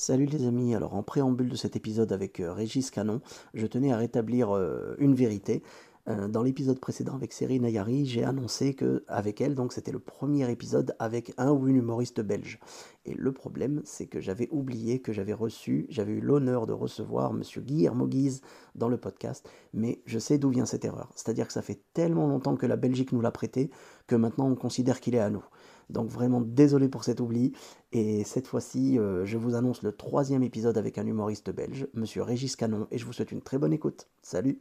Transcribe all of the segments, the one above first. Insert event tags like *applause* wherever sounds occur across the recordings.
Salut les amis, alors en préambule de cet épisode avec euh, Régis Canon, je tenais à rétablir euh, une vérité. Euh, dans l'épisode précédent avec Série Nayari, j'ai annoncé que avec elle, donc c'était le premier épisode avec un ou une humoriste belge. Et le problème, c'est que j'avais oublié que j'avais reçu, j'avais eu l'honneur de recevoir Monsieur Guillermo Guise dans le podcast, mais je sais d'où vient cette erreur. C'est-à-dire que ça fait tellement longtemps que la Belgique nous l'a prêté que maintenant on considère qu'il est à nous. Donc vraiment désolé pour cet oubli. Et cette fois-ci, euh, je vous annonce le troisième épisode avec un humoriste belge, Monsieur Régis Canon, et je vous souhaite une très bonne écoute. Salut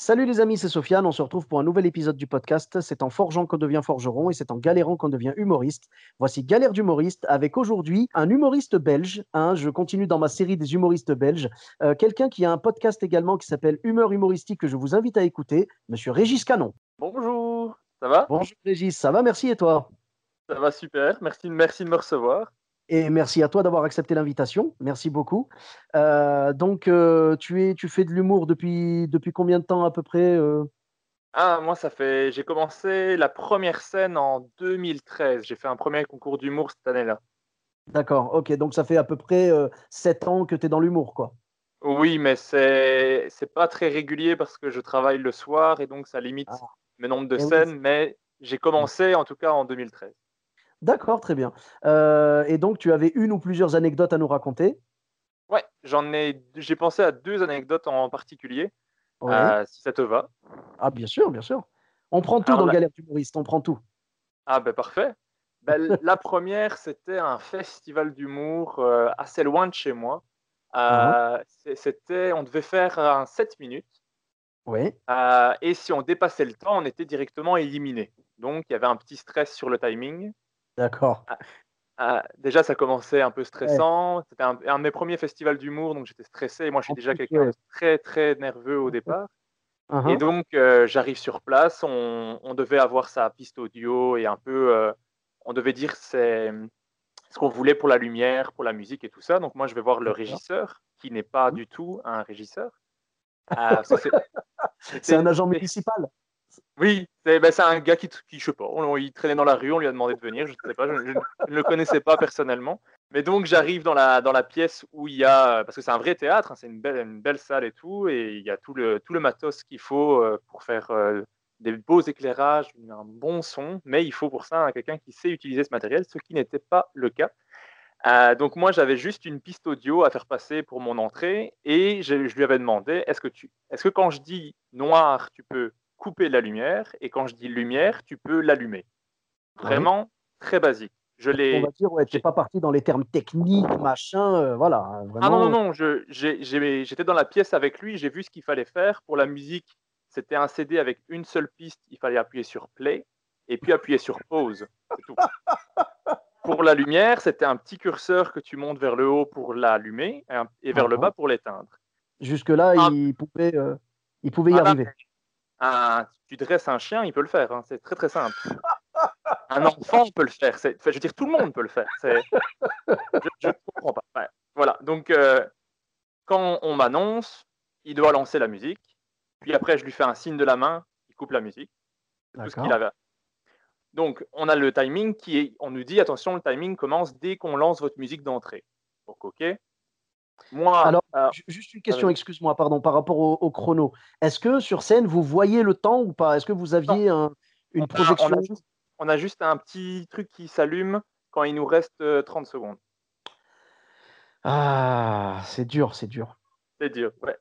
Salut les amis, c'est Sofiane. On se retrouve pour un nouvel épisode du podcast. C'est en forgeant qu'on devient forgeron et c'est en galérant qu'on devient humoriste. Voici Galère d'humoriste avec aujourd'hui un humoriste belge. Hein, je continue dans ma série des humoristes belges. Euh, Quelqu'un qui a un podcast également qui s'appelle Humeur humoristique que je vous invite à écouter, Monsieur Régis Canon. Bonjour, ça va? Bonjour Régis, ça va Merci et toi? Ça va super, merci, merci de me recevoir. Et merci à toi d'avoir accepté l'invitation. Merci beaucoup. Euh, donc, euh, tu, es, tu fais de l'humour depuis, depuis combien de temps à peu près euh? Ah, moi, ça fait. J'ai commencé la première scène en 2013. J'ai fait un premier concours d'humour cette année-là. D'accord, ok. Donc, ça fait à peu près 7 ans que tu es dans l'humour, quoi. Oui, mais c'est c'est pas très régulier parce que je travaille le soir et donc ça limite Ah. le nombre de Eh scènes. mais j'ai commencé en tout cas en 2013. D'accord, très bien. Euh, et donc, tu avais une ou plusieurs anecdotes à nous raconter? Ouais, j'en ai. J'ai pensé à deux anecdotes en particulier, Ouais. euh, si ça te va. Ah, bien sûr, bien sûr. On prend tout Alors dans là- Galère d'humoriste, on prend tout. Ah ben parfait. Ben, *laughs* la première, c'était un festival d'humour euh, assez loin de chez moi. Euh, c'est- C'était, on devait faire un 7 minutes Oui. euh, et si on dépassait le temps, on était directement éliminé. Donc il y avait un petit stress sur le timing. D'accord. Euh, déjà, ça commençait un peu stressant. C'était un, un de mes premiers festivals d'humour, donc j'étais stressé. Et moi, je suis déjà quelqu'un de très très nerveux au départ. Uh-huh. Et donc, euh, j'arrive sur place, on, on devait avoir sa piste audio et un peu, euh, on devait dire c'est ce qu'on voulait pour la lumière, pour la musique et tout ça. Donc, moi, je vais voir le régisseur, qui n'est pas du tout un régisseur. *laughs* Ça, c'est- un agent municipal. Oui, c'est ben, un gars qui, qui, je sais pas, on- il traînait dans la rue, on lui a demandé de venir, je ne sais pas, je ne le connaissais pas personnellement. Mais donc j'arrive dans la, dans la pièce où il y a, parce que c'est un vrai théâtre, hein, c'est une belle, une belle salle et tout, et il y a tout le, tout le matos qu'il faut euh, pour faire euh, des beaux éclairages, un bon son, mais il faut pour ça hein, quelqu'un qui sait utiliser ce matériel, ce qui n'était pas le cas. Euh, donc moi j'avais juste une piste audio à faire passer pour mon entrée, et je, je lui avais demandé, est-ce que, tu, est-ce que quand je dis noir, tu peux couper la lumière et quand je dis lumière, tu peux l'allumer. Vraiment très basique. Je On l'ai. va dire, ouais, pas parti dans les termes techniques, machin, euh, voilà. hein, Vraiment, Ah non, non, non, j'étais dans la pièce avec lui, j'ai vu ce qu'il fallait faire. Pour la musique, c'était un CD avec une seule piste, il fallait appuyer sur play et puis appuyer sur pause. C'est tout. *laughs* Pour la lumière, c'était un petit curseur que tu montes vers le haut pour l'allumer et, vers le bas pour l'éteindre. Jusque-là, Ah. il pouvait, euh, il pouvait y Ah, arriver. Un- tu dresses un chien, il peut le faire. hein, C'est très très simple. Un enfant peut le faire. enfin, je veux dire, tout le monde peut le faire. Je ne comprends pas. Ouais, Voilà. Donc, euh, quand on m'annonce, il doit lancer la musique. Puis après, je lui fais un signe de la main. Il coupe la musique. C'est tout ce qu'il avait. Donc, on a le timing qui est. On nous dit attention, le timing commence dès qu'on lance votre musique d'entrée. Donc, ok. Moi, Alors, euh, ju- juste une question, excuse-moi, pardon, par rapport au, au chrono. Est-ce que sur scène, vous voyez le temps ou pas? Est-ce que vous aviez un- une on a- projection on a juste- on a juste un petit truc qui s'allume quand il nous reste euh, 30 secondes. Ah, c'est dur, c'est dur. C'est dur, ouais.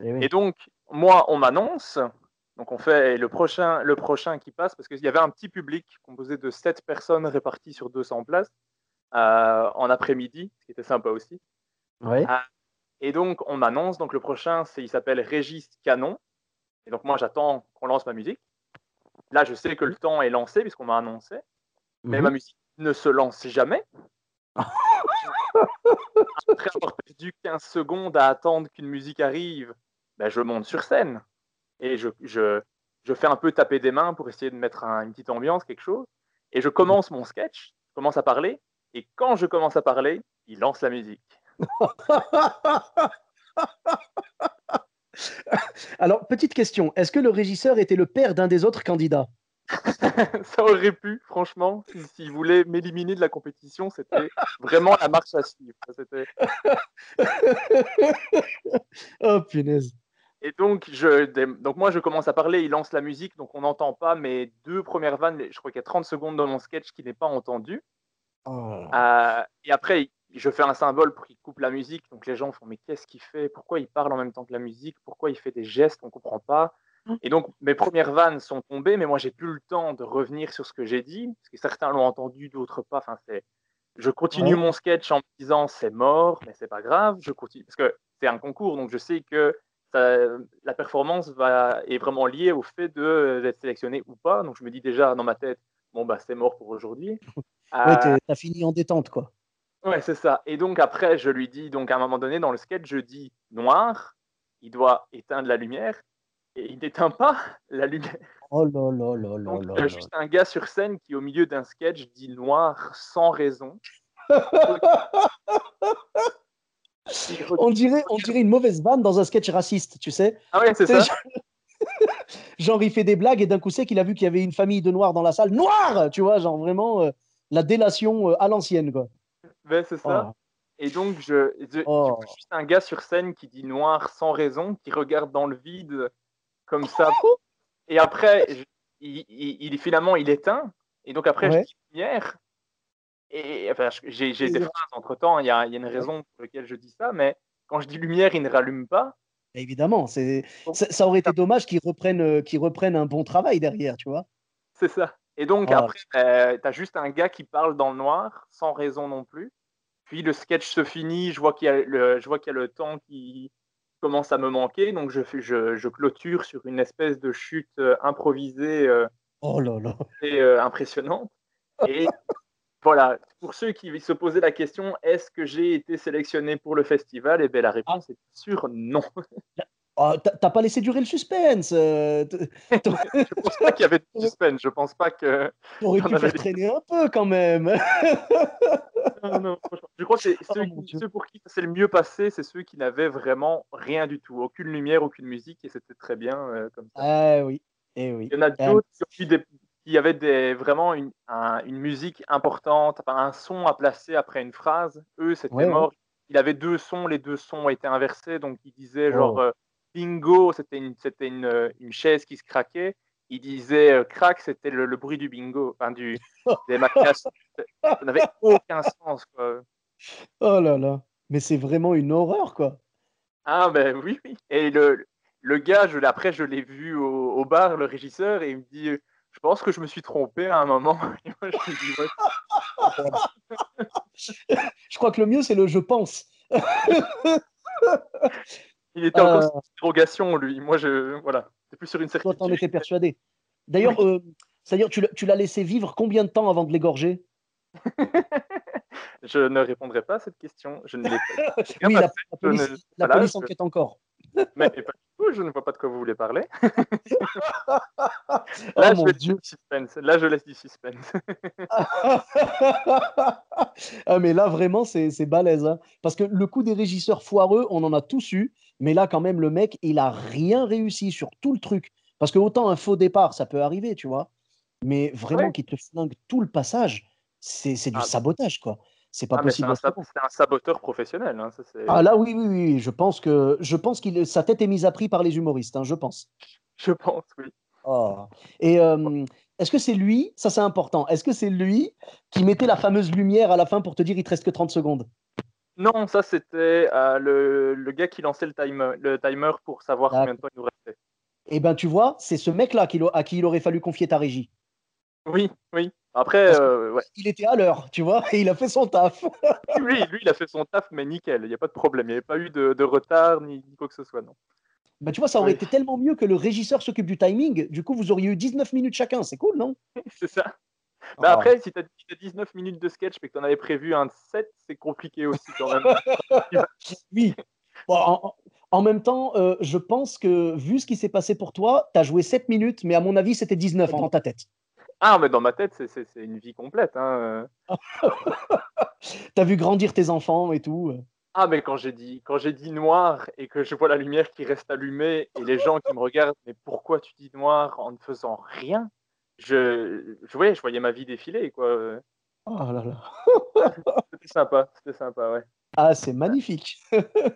Eh oui. Et donc, moi, on m'annonce, donc on fait le prochain, le prochain qui passe, parce qu'il y avait un petit public composé de 7 personnes réparties sur 200 places euh, en après-midi, ce qui était sympa aussi. Ouais. Ah, Et donc, on m'annonce, donc le prochain, c'est, il s'appelle Régis Canon. Et donc, moi, j'attends qu'on lance ma musique. Là, je sais que le temps est lancé, puisqu'on m'a annoncé, mais Mhm. ma musique ne se lance jamais. *laughs* Après avoir perdu 15 secondes à attendre qu'une musique arrive, ben, je monte sur scène et je, je, je, fais un peu taper des mains pour essayer de mettre une petite ambiance, quelque chose. Et je commence mon sketch, je commence à parler. Et quand je commence à parler, il lance la musique. *laughs* Alors, petite question, est-ce que le régisseur était le père d'un des autres candidats? *laughs* Ça aurait pu, franchement, s'il voulait m'éliminer de la compétition, c'était vraiment la marche à suivre. *laughs* oh punaise. Et donc, je, donc, moi, je commence à parler, il lance la musique, donc on n'entend pas mes deux premières vannes. Je crois qu'il y a 30 secondes dans mon sketch qui n'est pas entendu. Oh. Euh, et après, je fais un symbole pour qu'il coupe la musique. Donc les gens font mais qu'est-ce qu'il fait? Pourquoi il parle en même temps que la musique? Pourquoi il fait des gestes? On ne comprend pas. Mmh. Et donc mes premières vannes sont tombées, mais moi j'ai plus le temps de revenir sur ce que j'ai dit parce que certains l'ont entendu, d'autres pas. Enfin c'est, je continue mon sketch en me disant c'est mort, mais c'est pas grave. Je continue parce que c'est un concours, donc je sais que la performance va, est vraiment liée au fait d'être sélectionné ou pas. Donc je me dis déjà dans ma tête bon bah c'est mort pour aujourd'hui. ouais, euh, t'as fini en détente quoi. Ouais, c'est ça. Et donc après, je lui dis, donc à un moment donné, dans le sketch, je dis noir, il doit éteindre la lumière, et il n'éteint pas *laughs* la lumière. Oh là là là là donc, Il y a juste un gars sur scène qui, au milieu d'un sketch, dit noir sans raison. *laughs* on, dirait, on dirait une mauvaise vanne dans un sketch raciste, tu sais. Ah ouais, c'est ça. *laughs* Genre, il fait des blagues et d'un coup, c'est qu'il a vu qu'il y avait une famille de noirs dans la salle. Noir Tu vois, genre vraiment euh, la délation euh, à l'ancienne, quoi c'est ça. Oh. Et donc, je, je, oh. juste un gars sur scène qui dit noir sans raison, qui regarde dans le vide comme ça. Et après, *laughs* il, il, finalement, il éteint. Et donc, après, je dis lumière. Et enfin, j'ai des phrases entre temps. Il y, a, il y, a, une raison pour laquelle je dis ça. Mais quand je dis lumière, il ne rallume pas. Évidemment, c'est ça, aurait été dommage qu'ils reprennent, euh, qu'ils reprennent un bon travail derrière, tu vois. C'est ça. Et donc, oh. après, euh, tu as juste un gars qui parle dans le noir, sans raison non plus. Puis le sketch se finit, je vois qu'il y, a le, je vois qu'il y a le temps qui commence à me manquer, donc je, je, je clôture sur une espèce de chute euh, improvisée euh, oh là là. Et, euh, impressionnante. Et *laughs* voilà, pour ceux qui se posaient la question, est-ce que j'ai été sélectionné pour le festival? Eh bien, la réponse ah. est sûre non. Oh, T'as pas laissé durer le suspense. Euh, *laughs* je pense pas qu'il y avait de suspense. Je pense pas que. *laughs* T'aurais pu faire traîner un peu quand même. *laughs* non, non, je crois que oh, ceux, pour qui ça s'est le mieux passé, c'est ceux qui n'avaient vraiment rien du tout, aucune lumière, aucune musique, et c'était très bien euh, comme ça. Ah oui. Et eh oui. Il y en a d'autres qui, avaient des, vraiment une, une musique importante, un son à placer après une phrase. Eux, c'était mort. Il avait deux sons, les deux sons étaient inversés, donc il disait genre. Oh. Euh, bingo, c'était une, c'était une, euh, une, chaise qui se craquait. Il disait euh, crack, c'était le, bruit du bingo, enfin du, des Ça n'avait *laughs* aucun sens. Quoi. Oh là là, mais c'est vraiment une horreur, quoi. Ah ben oui, oui. Et le, le gars, je, après, je l'ai vu au, au, bar, le régisseur, et il me dit Je pense que je me suis trompé à un moment. *laughs* *laughs* je crois que le mieux, c'est le je pense. Il était encore sur interrogation, lui. Moi, je. Voilà. C'est plus sur une certitude. Toi, t'en étais persuadé. D'ailleurs, euh, c'est-à-dire, tu l'as laissé vivre combien de temps avant de l'égorger? *laughs* Je ne répondrai pas à cette question. Je ne l'ai pas. *laughs* oui, la, police, la police enquête encore. *laughs* Mais pas du tout, je ne vois pas de quoi vous voulez parler. Oh Là, je laisse Du suspense. Là, je laisse du suspense. ah, mais là, vraiment, c'est balèze. Hein. Parce que le coup des régisseurs foireux, on en a tous eu. Mais là, quand même, le mec, il a rien réussi sur tout le truc. Parce que autant un faux départ, ça peut arriver, tu vois. Mais vraiment qu'il te flingue tout le passage, c'est du ah. sabotage, quoi. C'est pas ah, possible. C'est un, saboteur professionnel. Hein, ah là, oui, oui, oui. Je pense que je pense qu'il sa tête est mise à prix par les humoristes. Hein, je pense. Je pense, oui. Oh. Et est-ce que c'est lui Ça, c'est important. Est-ce que c'est lui qui mettait la fameuse lumière à la fin pour te dire il te reste que 30 secondes? Non, ça c'était euh, le, gars qui lançait le timer, le timer pour savoir combien de temps il nous restait. Eh ben tu vois, c'est ce mec-là à qui il aurait fallu confier ta régie. Oui, oui. Après, euh, il était à l'heure, tu vois, et il a fait son taf. *laughs* oui, lui, il a fait son taf, mais nickel, il n'y a pas de problème, il n'y avait pas eu de, retard ni, quoi que ce soit, non. Bah, tu vois, ça aurait été tellement mieux que le régisseur s'occupe du timing. Du coup, vous auriez eu 19 minutes chacun. C'est cool, non? *laughs* C'est ça. Bah Ah. après, si t'as si t'as 19 minutes de sketch mais que t'en avais prévu un de 7, c'est compliqué aussi quand même. *laughs* Oui. Bon, en, en- en même temps, euh, je pense que vu ce qui s'est passé pour toi, tu as joué 7 minutes, mais à mon avis, c'était 19 dans ta tête. ah, mais dans ma tête, c'est- une vie complète. Hein. *laughs* Tu as vu grandir tes enfants et tout. Ah, mais quand j'ai dit, quand j'ai dit noir et que je vois la lumière qui reste allumée et les gens qui me regardent, mais pourquoi tu dis noir en ne faisant rien? Je, je, ouais, je voyais ma vie défiler, quoi. Oh là là. *laughs* C'était sympa, c'était sympa, ouais. Ah, c'est magnifique.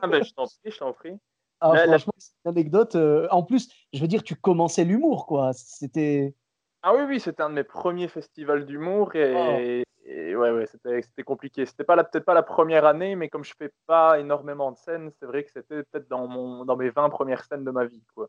Ah, ben, je t'en prie, je t'en prie. Ah, la- franchement, c'est une anecdote. euh, en plus, je veux dire, tu commençais l'humour, quoi. C'était. Ah oui, oui, c'était un de mes premiers festivals d'humour et, et ouais, ouais, c'était compliqué. C'était pas la- peut-être pas la première année, mais comme je fais pas énormément de scènes, c'est vrai que c'était peut-être dans mon dans mes 20 premières scènes de ma vie, quoi.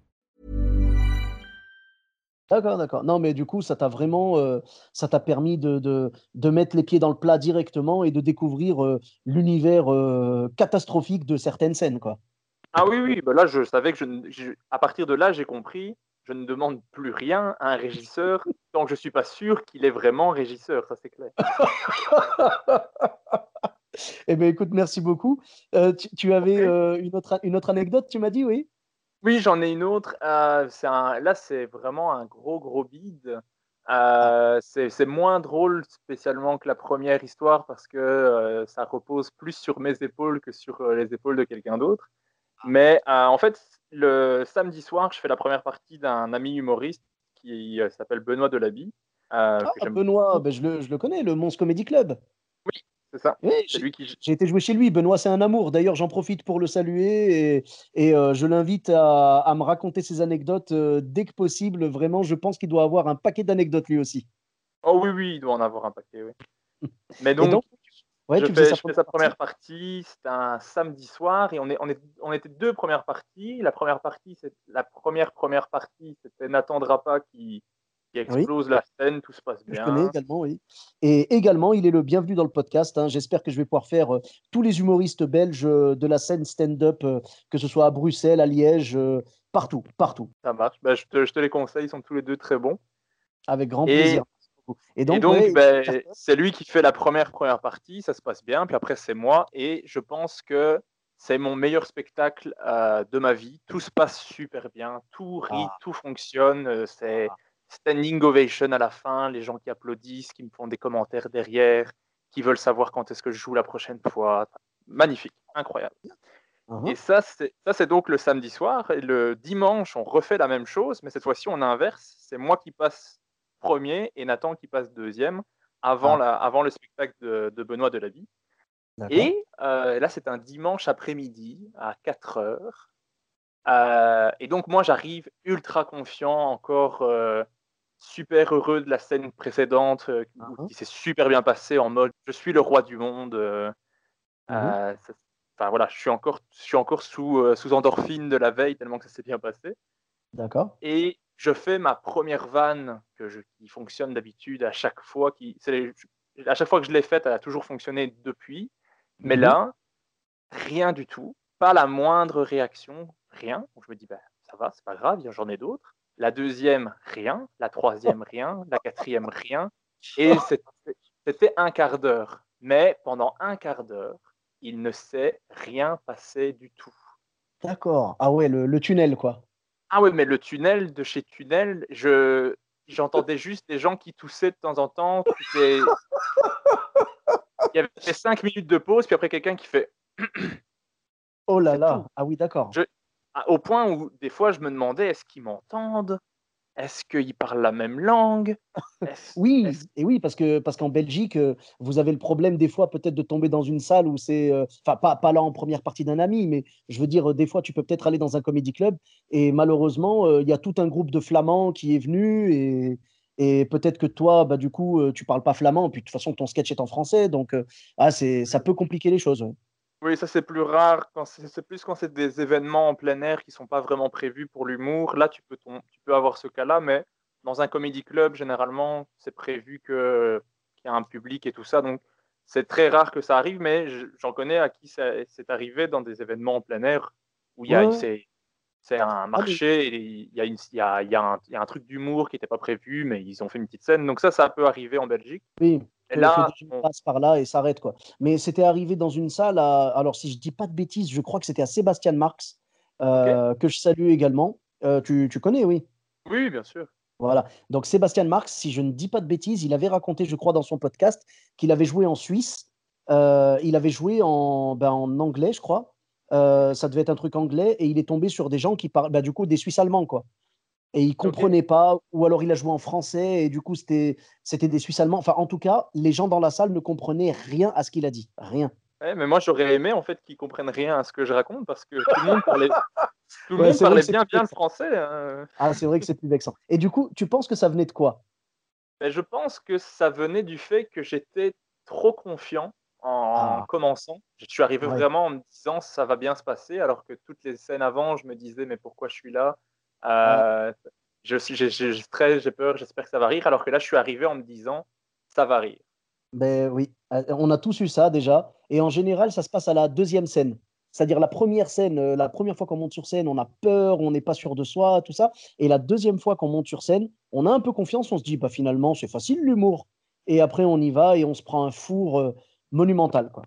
D'accord, d'accord. Non, mais du coup, ça t'a vraiment, euh, ça t'a permis de, de, de mettre les pieds dans le plat directement et de découvrir euh, l'univers euh, catastrophique de certaines scènes, quoi. Ah oui, oui, bah là, je savais que je, à partir de là, j'ai compris, je ne demande plus rien à un régisseur *laughs* tant que je suis pas sûr qu'il est vraiment régisseur, ça c'est clair. Eh bien, écoute, merci beaucoup. Tu, tu avais une autre, une autre anecdote, tu m'as dit, oui? Oui, j'en ai une autre. euh, un- là, c'est vraiment un gros, gros bide. Euh, c'est moins drôle spécialement que la première histoire parce que euh, ça repose plus sur mes épaules que sur les épaules de quelqu'un d'autre. Mais euh, en fait, le samedi soir, je fais la première partie d'un ami humoriste qui s'appelle Benoît Delabie. euh, Ah, Benoît, ben, je, le, je le connais, le Mons Comedy Club. C'est ça. J'ai lui qui. j'ai été jouer chez lui. Benoît, c'est un amour. D'ailleurs, j'en profite pour le saluer et, et, euh, je l'invite à, à me raconter ses anecdotes euh, dès que possible. Vraiment, je pense qu'il doit avoir un paquet d'anecdotes lui aussi. Oh oui, oui, il doit en avoir un paquet, oui. *laughs* Mais donc, donc, ouais, je tu fais, faisais je fais sa première partie, c'était un samedi soir et on, est, on, est, on était deux premières parties. La première partie, c'est la première première partie, c'était n'attendra pas qui, qui explose la scène, tout se passe Je connais bien. également, oui. Et également, il est le bienvenu dans le podcast. hein. J'espère que je vais pouvoir faire euh, tous les humoristes belges euh, de la scène stand-up, euh, que ce soit à Bruxelles, à Liège, partout, partout, Ça marche. Ben, je, te, je te les conseille, ils sont tous les deux très bons. avec grand Et- plaisir. Et donc, ouais, cartonne. c'est lui qui fait la première première partie, ça se passe bien. Puis après, c'est moi et je pense que c'est mon meilleur spectacle de ma vie. Tout se passe super bien, tout rit, Ah. tout fonctionne. C'est Ah. Standing ovation à la fin, les gens qui applaudissent, qui me font des commentaires derrière, qui veulent savoir quand est-ce que je joue la prochaine fois. Magnifique, incroyable. Mhm. Et ça, c'est donc le samedi soir. Et le dimanche, on refait la même chose, mais cette fois-ci, on inverse. C'est moi qui passe premier et Nathan qui passe deuxième avant, Ah. la, avant le spectacle de, de Benoît. D'accord. Et euh, là, c'est un dimanche après-midi à 4 heures. Euh, et donc, moi, j'arrive ultra confiant, encore euh, super heureux de la scène précédente euh, où- Mhm. qui s'est super bien passée en mode je suis le roi du monde. euh, Mhm. euh, Enfin voilà, je suis encore, je suis encore sous, sous endorphine de la veille tellement que ça s'est bien passé. D'accord. Et je fais ma première vanne que je, qui fonctionne d'habitude à chaque fois. Qui, les- à chaque fois que je l'ai faite, elle a toujours fonctionné depuis. Mais Mhm. là, rien du tout. Pas la moindre réaction, rien. Donc je me dis, bah, ça va, c'est pas grave, j'en ai d'autres. La deuxième, rien. La troisième, rien. La quatrième, rien. Et c'était- c'était un quart d'heure. Mais pendant un quart d'heure, il ne s'est rien passé du tout. D'accord. Ah ouais, le, le tunnel, quoi. Ah oui, mais le tunnel de chez Tunnel, je j'entendais juste des gens qui toussaient de temps en temps. Il y avait cinq minutes de pause, puis après quelqu'un qui fait Oh là là. tout. Ah oui, d'accord. Je- au point où des fois je me demandais est-ce qu'ils m'entendent? Est-ce qu'ils parlent la même langue? Oui, et oui, parce que parce qu'en Belgique, euh, vous avez le problème des fois peut-être de tomber dans une salle où c'est, euh, enfin pas, pas là en première partie d'un ami, mais je veux dire, des fois tu peux peut-être aller dans un comédie club et malheureusement, euh, il y a tout un groupe de flamands qui est venu et, et peut-être que toi, bah, du coup, tu parles pas flamand, puis de toute façon ton sketch est en français, donc ah, c'est, ça peut compliquer les choses. Oui, ça c'est plus rare. Quand c'est plus quand c'est des événements en plein air qui sont pas vraiment prévus pour l'humour. Là, tu peux, tu peux avoir ce cas-là, mais dans un comédie club, généralement, c'est prévu qu'il y a un public et tout ça. Donc, c'est très rare que ça arrive, mais j'en connais à qui c'est arrivé dans des événements en plein air où il y a c'est un ah marché, et il y, a y a un truc d'humour qui n'était pas prévu, mais ils ont fait une petite scène. Donc ça, ça peut arriver en Belgique. Oui. Et là, on passe par là et s'arrête quoi. Mais c'était arrivé dans une salle. alors si je dis pas de bêtises, je crois que c'était à Sébastien Marx euh, que je salue également. Euh, tu, tu, connais, oui. Oui, bien sûr. Voilà. Donc Sébastien Marx, si je ne dis pas de bêtises, il avait raconté, je crois, dans son podcast qu'il avait joué en Suisse. Euh, il avait joué en, ben, en anglais, je crois. ça devait être un truc anglais et il est tombé sur des gens qui parlent, ben, du coup, des Suisses allemands, quoi et il comprenait pas, ou alors il a joué en français et du coup c'était c'était des Suisses allemands. Enfin, en tout cas, les gens dans la salle ne comprenaient rien à ce qu'il a dit, rien. mais moi j'aurais aimé en fait qu'ils comprennent rien à ce que je raconte parce que tout le monde parlait, *laughs* tout le monde parlait bien bien le français. Hein. Ah, c'est vrai que c'est plus vexant. Et du coup, tu penses que ça venait de quoi? Ben, Je pense que ça venait du fait que j'étais trop confiant en ah. commençant. Je suis arrivé vraiment en me disant ça va bien se passer, alors que toutes les scènes avant, je me disais mais pourquoi je suis là? Euh, je suis, j'ai stress, j'ai peur, j'espère que ça va rire. Alors que là, je suis arrivé en me disant, ça va rire. Ben oui, euh, on a tous eu ça déjà. Et en général, ça se passe à la deuxième scène. C'est-à-dire la première scène, euh, la première fois qu'on monte sur scène, on a peur, on n'est pas sûr de soi, tout ça. Et la deuxième fois qu'on monte sur scène, on a un peu confiance, on se dit, bah finalement, c'est facile l'humour. Et après, on y va et on se prend un four monumental. Quoi.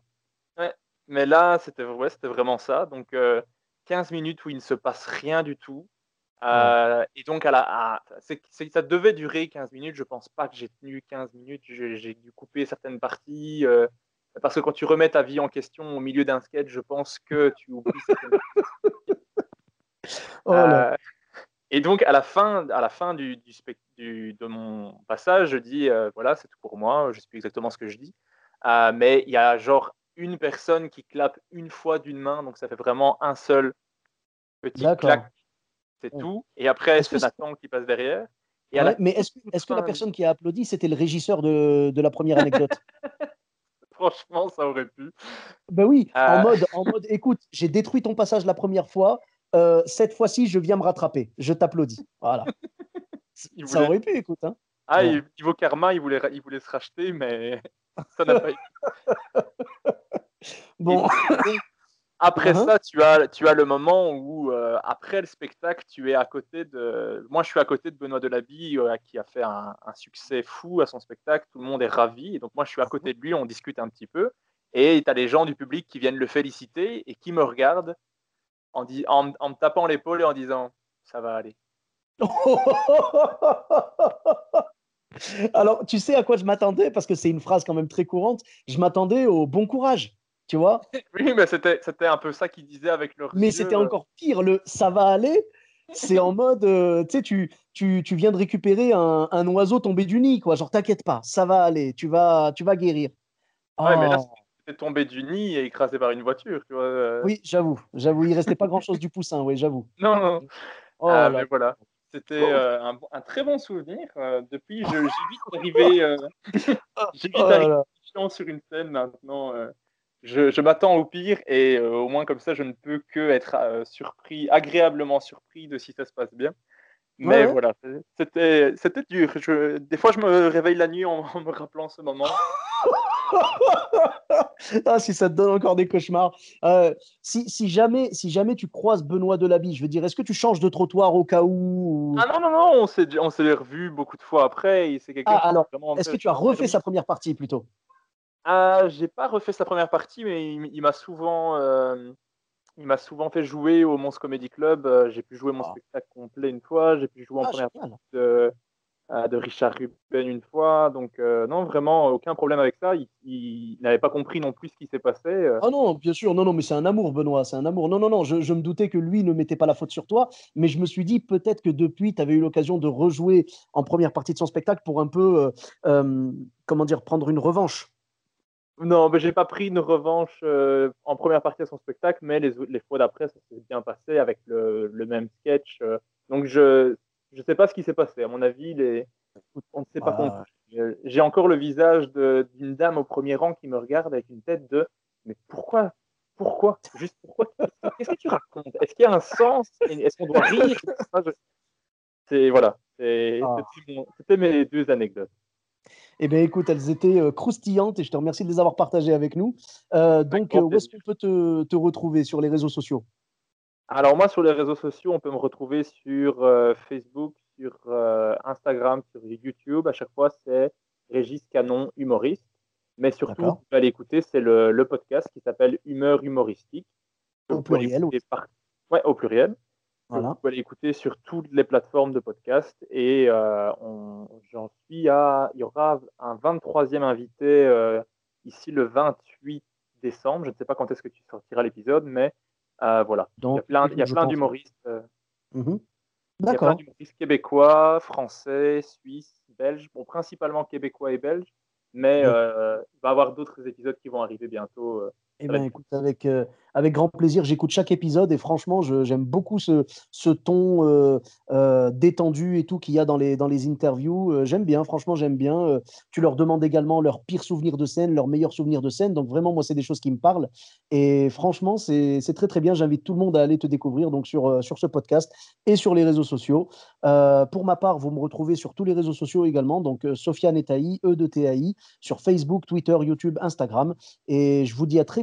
Ouais, mais là, c'était ouais, vraiment ça. Donc, 15 minutes où il ne se passe rien du tout. Euh, et donc, à la, ça devait durer 15 minutes. Je pense pas que j'ai tenu 15 minutes. J'ai dû couper certaines parties. Euh, parce que quand tu remets ta vie en question au milieu d'un sketch, je pense que tu oublies certaines *laughs* oh euh, et donc, à la fin, à la fin du, du, de mon passage, je dis voilà, c'est tout pour moi. Je sais plus exactement ce que je dis. mais il y a genre une personne qui clappe une fois d'une main. Donc, ça fait vraiment un seul petit claque c'est tout. Et après, c'est Nathan qui passe derrière. Et mais est-ce est que la personne qui a applaudi, c'était le régisseur de, de la première anecdote *laughs* Franchement, ça aurait pu. Ben oui, en, euh. mode, en mode, écoute, j'ai détruit ton passage la première fois. Euh, cette fois-ci, je viens me rattraper. Je t'applaudis. Voilà. *laughs* Ça aurait pu, écoute. Hein. Ah, niveau karma, il voulait, il voulait se racheter, mais *laughs* ça n'a pas bon. Après uh-huh. ça, tu as, tu as le moment où, euh, après le spectacle, tu es à côté de. Moi, je suis à côté de Benoît Delabille, euh, qui a fait un, succès fou à son spectacle. Tout le monde est ravi. Et donc, moi, je suis à côté de lui, on discute un petit peu. Et tu as les gens du public qui viennent le féliciter et qui me regardent en, en, en me tapant l'épaule et en disant Ça va aller. *laughs* Alors, tu sais à quoi je m'attendais? Parce que c'est une phrase quand même très courante. Je m'attendais au bon courage. Tu vois? *laughs* Oui, mais c'était, c'était un peu ça qu'il disait avec le. Mais c'était encore pire. Le ça va aller, c'est en mode, euh, tu sais, tu, tu, viens de récupérer un, un, oiseau tombé du nid, quoi. Genre, t'inquiète pas, ça va aller, tu vas, tu vas guérir. Ouais, mais là, oh. c'était tombé du nid et écrasé par une voiture, tu vois. Euh. Oui, j'avoue, j'avoue, il restait pas grand chose du poussin, oui, j'avoue. *laughs* Non, non. Oh, ah, mais voilà. C'était euh, un, un, très bon souvenir. depuis, *laughs* j'ai vite arrivé, j'ai vite arrivé sur une scène maintenant je, m'attends au pire et euh, au moins comme ça, je ne peux que être euh, surpris, agréablement surpris de si ça se passe bien. Mais voilà, c'était, c'était dur. Je, des fois, je me réveille la nuit en, me rappelant ce moment. *laughs* ah, si ça te donne encore des cauchemars. Euh, si, si, jamais, si jamais tu croises Benoît Delabie, je veux dire, est-ce que tu changes de trottoir au cas où Ah non, non, non, on s'est, on s'est revu beaucoup de fois après. c'est ah, alors, est-ce que tu as refait sa première partie plutôt? Ah, j'ai pas refait sa première partie, mais il, m'a souvent, euh, il m'a souvent fait jouer au Mons Comedy Club. Euh, j'ai pu jouer mon ah. spectacle complet une fois. J'ai pu jouer en ah, première partie euh, de Richard Ruben une fois. Donc, euh, non, vraiment, aucun problème avec ça. Il, n'avait pas compris non plus ce qui s'est passé. Euh. Ah non, bien sûr, non, non, mais c'est un amour, Benoît, c'est un amour. Non, non, non, je, me doutais que lui ne mettait pas la faute sur toi, mais je me suis dit peut-être que depuis, tu avais eu l'occasion de rejouer en première partie de son spectacle pour un peu, comment dire, prendre une revanche. Non, mais j'ai pas pris une revanche en première partie de son spectacle, mais les, les fois d'après, ça s'est bien passé avec le, le même sketch. donc, je, je ne sais pas ce qui s'est passé. À mon avis, les... on ne s'est pas compris. J'ai encore le visage d'une dame au premier rang qui me regarde avec une tête de Mais pourquoi Pourquoi Juste pourquoi? Qu'est-ce que tu racontes? Est-ce qu'il y a un sens? Est-ce qu'on doit rire? *laughs* C'est voilà. Ah. C'était mes deux anecdotes. Eh bien, écoute, elles étaient euh, croustillantes et je te remercie de les avoir partagées avec nous. Euh, donc, où est-ce qu'on peut te, te, retrouver sur les réseaux sociaux? Alors moi, sur les réseaux sociaux, on peut me retrouver sur euh, Facebook, sur euh, Instagram, sur YouTube. À chaque fois, c'est Régis Canon humoriste. Mais surtout, vous pouvez aller écouter, c'est le, podcast qui s'appelle Humeur humoristique. Au pluriel Ouais, au pluriel. Voilà. Vous pouvez aller écouter sur toutes les plateformes de podcast. Et euh, j'en suis à... Il y aura un 23e invité ici le 28 décembre. Je ne sais pas quand est-ce que tu sortiras l'épisode, mais euh, voilà. Donc, il y a plein, d'humoristes. Euh. Il y a plein d'humoristes québécois, français, suisses, belges, bon, principalement québécois et belges, mais euh, il va y avoir d'autres épisodes qui vont arriver bientôt. Eh bien, écoute, avec, avec grand plaisir. J'écoute chaque épisode et franchement, j'aime beaucoup ce, ce ton euh, euh, détendu et tout qu'il y a dans les, dans les interviews. Euh, j'aime bien, franchement, j'aime bien. tu leur demandes également leurs pires souvenirs de scène, leurs meilleurs souvenirs de scène. Donc vraiment, moi, c'est des choses qui me parlent. Et franchement, c'est très, très bien. J'invite tout le monde à aller te découvrir donc sur, sur ce podcast et sur les réseaux sociaux. pour ma part, vous me retrouvez sur tous les réseaux sociaux également. Donc Sofiane Etaï, E de TAI, sur Facebook, Twitter, YouTube, Instagram. Et je vous dis à très